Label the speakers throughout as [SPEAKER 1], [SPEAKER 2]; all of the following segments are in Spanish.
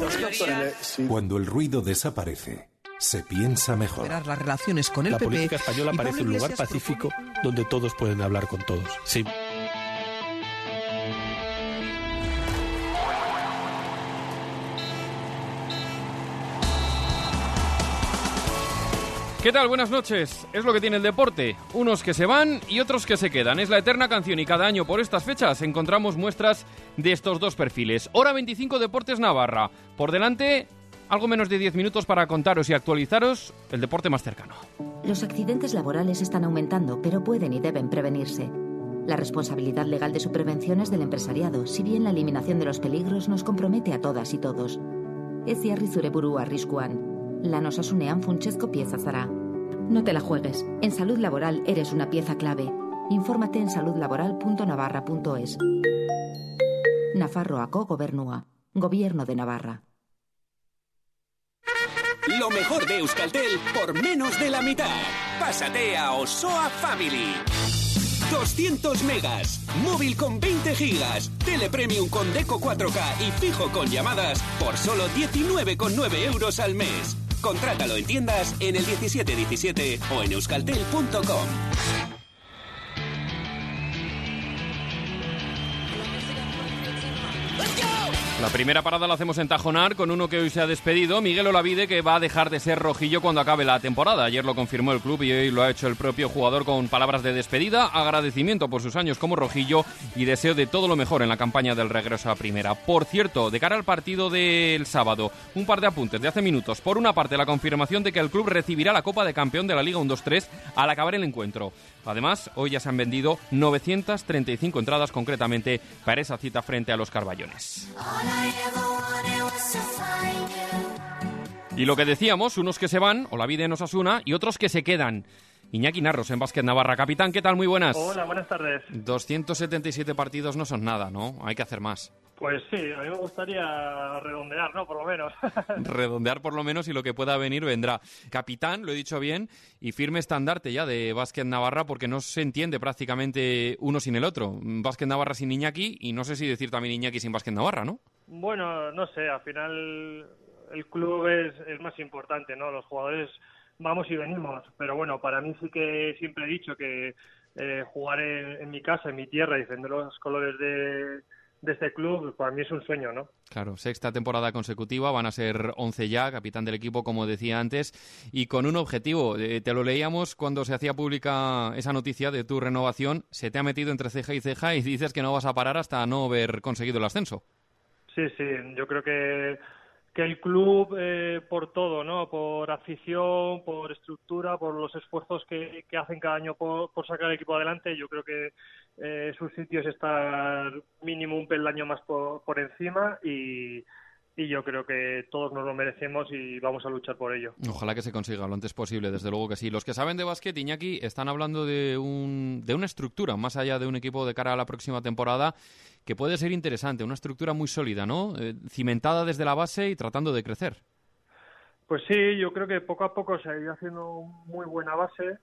[SPEAKER 1] Bienvenidos,
[SPEAKER 2] Cuando el ruido desaparece, se piensa mejor.
[SPEAKER 3] las relaciones con el
[SPEAKER 4] La
[SPEAKER 3] PP
[SPEAKER 4] política española
[SPEAKER 3] y
[SPEAKER 4] parece un lugar pacífico donde todos pueden hablar con todos. Sí.
[SPEAKER 5] ¿Qué tal? Buenas noches. Es lo que tiene el deporte. Unos que se van y otros que se quedan. Es la eterna canción y cada año por estas fechas encontramos muestras de estos dos perfiles. Hora 25 Deportes Navarra. Por delante, algo menos de 10 minutos para contaros y actualizaros el deporte más cercano.
[SPEAKER 6] Los accidentes laborales están aumentando, pero pueden y deben prevenirse. La responsabilidad legal de su prevención es del empresariado, si bien la eliminación de los peligros nos compromete a todas y todos. Ez jarri zure burua arriskuan. Lan osasunean funtsezko pieza zara. No te la juegues. En salud laboral eres una pieza clave. Infórmate en saludlaboral.navarra.es. Nafarroako Gobernua. Gobierno de Navarra.
[SPEAKER 7] Lo mejor de Euskaltel por menos de la mitad. Pásate a Osoa Family. 200 megas, móvil con 20 gigas, tele premium con deco 4K y fijo con llamadas por solo 19,9 euros al mes. Contrátalo en tiendas en el 1717 o en euskaltel.com.
[SPEAKER 5] La primera parada la hacemos en Tajonar con uno que hoy se ha despedido, Miguel Olavide, que va a dejar de ser rojillo cuando acabe la temporada. Ayer lo confirmó el club y hoy lo ha hecho el propio jugador con palabras de despedida, agradecimiento por sus años como rojillo y deseo de todo lo mejor en la campaña del regreso a primera. Por cierto, de cara al partido del sábado, un par de apuntes de hace minutos. Por una parte, la confirmación de que el club recibirá la Copa de Campeón de la Liga 1-2-3 al acabar el encuentro. Además, hoy ya se han vendido 935 entradas concretamente para esa cita frente a los Carballones. Y lo que decíamos, unos que se van, o la vida en Osasuna, y otros que se quedan. Iñaki Narros en Básquet Navarra. Capitán, ¿qué tal? Muy buenas.
[SPEAKER 8] Hola, buenas tardes.
[SPEAKER 5] 277 partidos no son nada, ¿no? Hay que hacer más.
[SPEAKER 8] Pues sí, a mí me gustaría redondear, ¿no? Por lo menos.
[SPEAKER 5] Redondear por lo menos y lo que pueda venir vendrá. Capitán, lo he dicho bien, y firme estandarte ya de Básquet Navarra porque no se entiende prácticamente uno sin el otro. Básquet Navarra sin Iñaki y no sé si decir también Iñaki sin Básquet Navarra, ¿no?
[SPEAKER 8] Bueno, no sé, al final el club es, es más importante, ¿no? Los jugadores vamos y venimos, pero bueno, para mí sí que siempre he dicho que eh, jugar en, en mi casa, en mi tierra y defender los colores de, de este club, para mí es un sueño, ¿no?
[SPEAKER 5] Claro, sexta temporada consecutiva, van a ser 11 ya, capitán del equipo, como decía antes, y con un objetivo. Eh, te lo leíamos cuando se hacía pública esa noticia de tu renovación, se te ha metido entre ceja y ceja y dices que no vas a parar hasta no haber conseguido el ascenso.
[SPEAKER 8] Sí, sí, yo creo que, que el club, eh, por todo, ¿no? Por afición, por estructura, por los esfuerzos que, que hacen cada año por, por sacar el equipo adelante, yo creo que eh, su sitio es estar mínimo un peldaño más por, por encima y, y yo creo que todos nos lo merecemos y vamos a luchar por ello.
[SPEAKER 5] Ojalá que se consiga lo antes posible, desde luego que sí. Los que saben de básquet, Iñaki, están hablando de, un, de una estructura, más allá de un equipo de cara a la próxima temporada, que puede ser interesante, una estructura muy sólida, ¿no? Eh, cimentada desde la base y tratando de crecer.
[SPEAKER 8] Pues sí, yo creo que poco a poco se ha ido haciendo muy buena base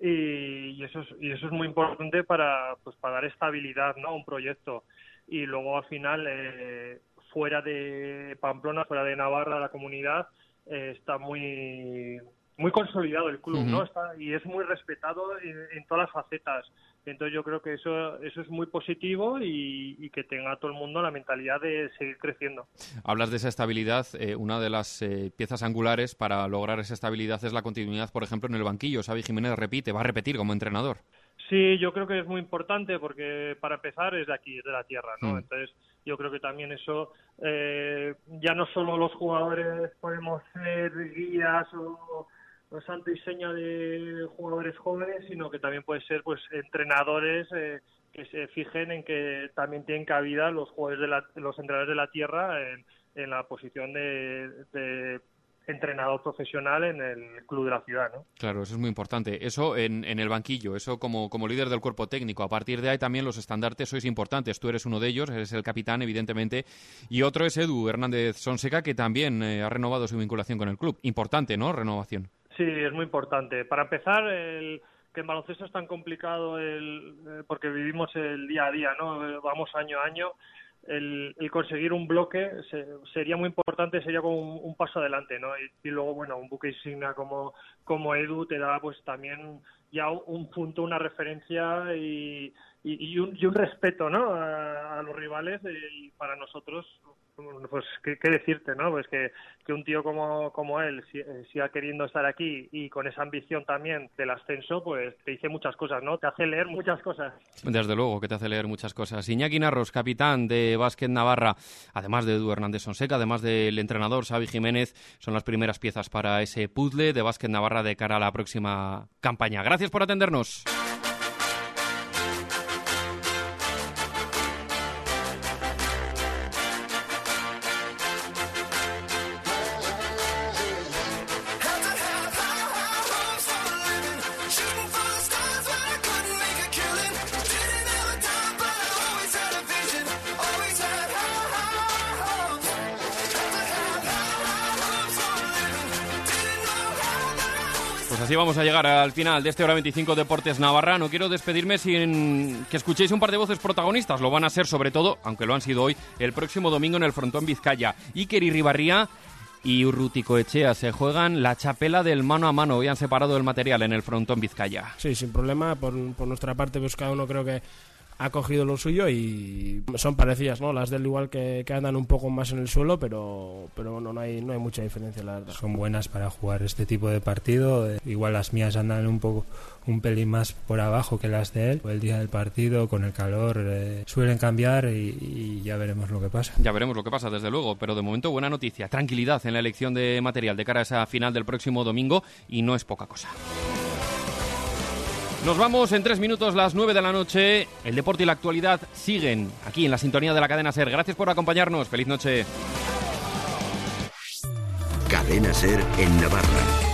[SPEAKER 8] y, y eso es, y eso es muy importante para pues para dar estabilidad ¿no? a un proyecto y luego al final eh, fuera de Pamplona fuera de Navarra la comunidad eh, está muy muy consolidado el club no está y es muy respetado en, en todas las facetas entonces yo creo que eso eso es muy positivo y, y que tenga todo el mundo la mentalidad de seguir creciendo
[SPEAKER 5] Hablas de esa estabilidad. eh, una de las eh, piezas angulares para lograr esa estabilidad es la continuidad, por ejemplo, en el banquillo. Xavi Jiménez repite, va a repetir como entrenador.
[SPEAKER 8] Sí, yo creo que es muy importante porque para empezar es de aquí, es de la tierra, ¿no?
[SPEAKER 5] Mm.
[SPEAKER 8] Entonces yo creo que también eso, eh, ya no solo los jugadores podemos ser guías o, o santo y seña de jugadores jóvenes, sino que también puede ser pues entrenadores eh, que se fijen en que también tienen cabida los jugadores de la, los entrenadores de la tierra en, en la posición de, de entrenador profesional en el club de la ciudad, ¿no?
[SPEAKER 5] Claro, eso es muy importante. Eso en, en el banquillo, eso como, como líder del cuerpo técnico. A partir de ahí también los estandartes sois importantes. Tú eres uno de ellos, eres el capitán, evidentemente. Y otro es Edu Hernández Sonseca, que también eh, ha renovado su vinculación con el club. Importante, ¿no? Renovación.
[SPEAKER 8] Sí, es muy importante. Para empezar, el, que en baloncesto es tan complicado el, eh, porque vivimos el día a día, ¿no? Vamos año a año. El, conseguir un bloque sería muy importante, sería como un, paso adelante, ¿no? Y, luego, bueno, un buque insignia como, como Edu te da pues también ya un punto, una referencia y, y, un, y un, respeto, ¿no? A, los rivales y para nosotros pues ¿qué, decirte, ¿no? Pues que, un tío como, como él eh, siga queriendo estar aquí y con esa ambición también del ascenso, pues te dice muchas cosas, ¿no? Te hace leer muchas cosas.
[SPEAKER 5] Desde luego que te hace leer muchas cosas. Iñaki Narros, capitán de Básquet Navarra, además de Edu Hernández Sonseca, además del entrenador Xavi Jiménez, son las primeras piezas para ese puzzle de Básquet Navarra de cara a la próxima campaña. Gracias por atendernos. Así vamos a llegar al final de este Hora 25 Deportes Navarra. No quiero despedirme sin que escuchéis un par de voces protagonistas. Lo van a ser sobre todo, aunque lo han sido hoy, el próximo domingo en el frontón Vizcaya. Iker Ribarría y Urrutico Echea se juegan la chapela del mano a mano. Hoy han separado el material en el frontón Vizcaya.
[SPEAKER 1] Sí, sin problema. Por, nuestra parte, pues cada uno creo que ha cogido lo suyo y son parecidas, ¿no? Las del igual que, andan un poco más en el suelo, pero, pero no, no, hay, no hay mucha diferencia, la verdad.
[SPEAKER 3] Son buenas para jugar este tipo de partido. Eh, igual las mías andan un poco un pelín más por abajo que las de él. El día del partido, con el calor, eh, suelen cambiar y, ya veremos lo que pasa.
[SPEAKER 5] Ya veremos lo que pasa, desde luego, pero de momento buena noticia. Tranquilidad en la elección de material de cara a esa final del próximo domingo y no es poca cosa. Nos vamos en tres minutos, las nueve de la noche. El deporte y la actualidad siguen aquí en la sintonía de la cadena Ser. Gracias por acompañarnos. Feliz noche.
[SPEAKER 9] Cadena Ser en Navarra.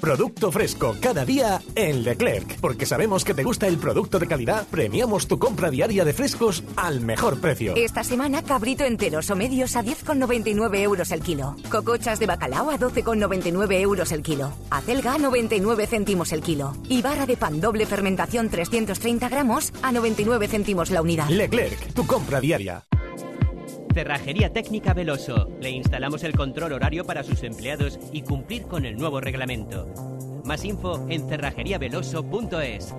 [SPEAKER 10] Producto fresco cada día en Leclerc. Porque sabemos que te gusta el producto de calidad, premiamos tu compra diaria de frescos al mejor precio.
[SPEAKER 11] Esta semana, cabrito enteros o medios a 10,99 euros el kilo. Cocochas de bacalao a 12,99 euros el kilo. Acelga a 99 céntimos el kilo. Y barra de pan doble fermentación 330 gramos a 99 céntimos la unidad.
[SPEAKER 10] Leclerc, tu compra diaria.
[SPEAKER 12] Cerrajería Técnica Veloso. Le instalamos el control horario para sus empleados y cumplir con el nuevo reglamento. Más info en cerrajeriaveloso.es.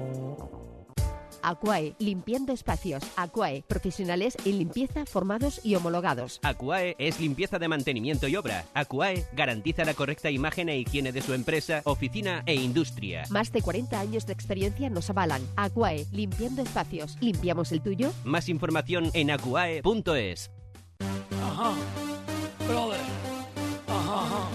[SPEAKER 13] Aquae, limpiando espacios. Aquae, profesionales en limpieza formados y homologados.
[SPEAKER 12] Aquae es limpieza de mantenimiento y obra. Aquae garantiza la correcta imagen e higiene de su empresa, oficina e industria.
[SPEAKER 13] Más de 40 años de experiencia nos avalan. Aquae, limpiando espacios. ¿Limpiamos el tuyo?
[SPEAKER 12] Más información en aquae.es.
[SPEAKER 14] Ajá, brother. Ajá, ajá,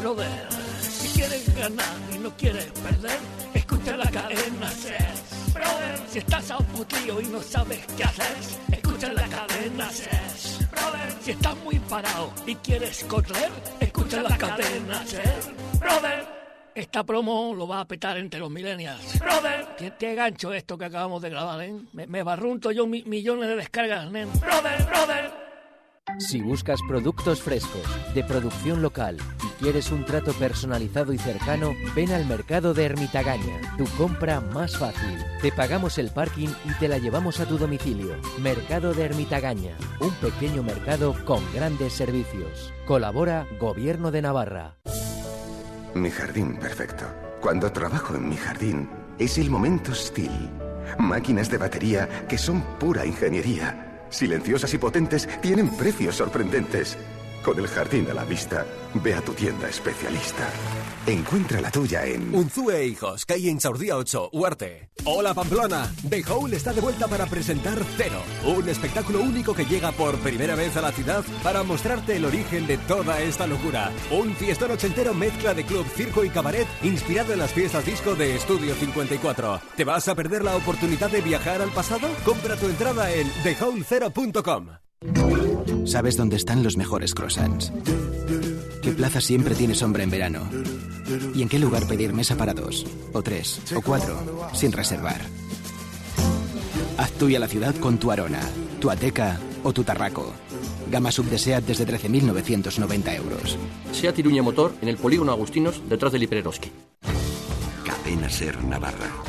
[SPEAKER 14] brother. Si quieres ganar y no quieres perder, escucha la cadena Ser. Brother, si estás a un putillo y no sabes qué hacer, escucha la cadena Ser. Brother, si estás muy parado y quieres correr, escucha la cadena Ser. Brother. Esta promo lo va a petar entre los millennials. Brother, qué, gancho esto que acabamos de grabar, ¿eh? Me, me barrunto yo millones de descargas, ¿eh? Brother, brother.
[SPEAKER 15] Si buscas productos frescos, de producción local y quieres un trato personalizado y cercano, ven al mercado de Ermitagaña, tu compra más fácil. Te pagamos el parking y te la llevamos a tu domicilio. Mercado de Ermitagaña, un pequeño mercado con grandes servicios. Colabora Gobierno de Navarra.
[SPEAKER 9] Mi jardín perfecto. Cuando trabajo en mi jardín, es el momento Steel. Máquinas de batería que son pura ingeniería silenciosas y potentes, tienen precios sorprendentes. Con el jardín a la vista, ve a tu tienda especialista. Encuentra la tuya en
[SPEAKER 16] Unzue Hijos, calle Inchaurdía 8, Huarte. Hola Pamplona, The Hole está de vuelta para presentar Cero, un espectáculo único que llega por primera vez a la ciudad para mostrarte el origen de toda esta locura. Un fiestón ochentero mezcla de club, circo y cabaret inspirado en las fiestas disco de Estudio 54. ¿Te vas a perder la oportunidad de viajar al pasado? Compra tu entrada en thehole0.com.
[SPEAKER 17] ¿Sabes dónde están los mejores croissants? ¿Qué plaza siempre tiene sombra en verano? ¿Y en qué lugar pedir mesa para dos, o tres, o cuatro, sin reservar? Haz tuya la ciudad con tu Arona, tu Ateca o tu Tarraco. Gama sub de SEAT desde 13.990 euros.
[SPEAKER 18] SEAT Iruña Motor en el Polígono Agustinos, detrás del Hipereroski.
[SPEAKER 9] Cadena Ser Navarra.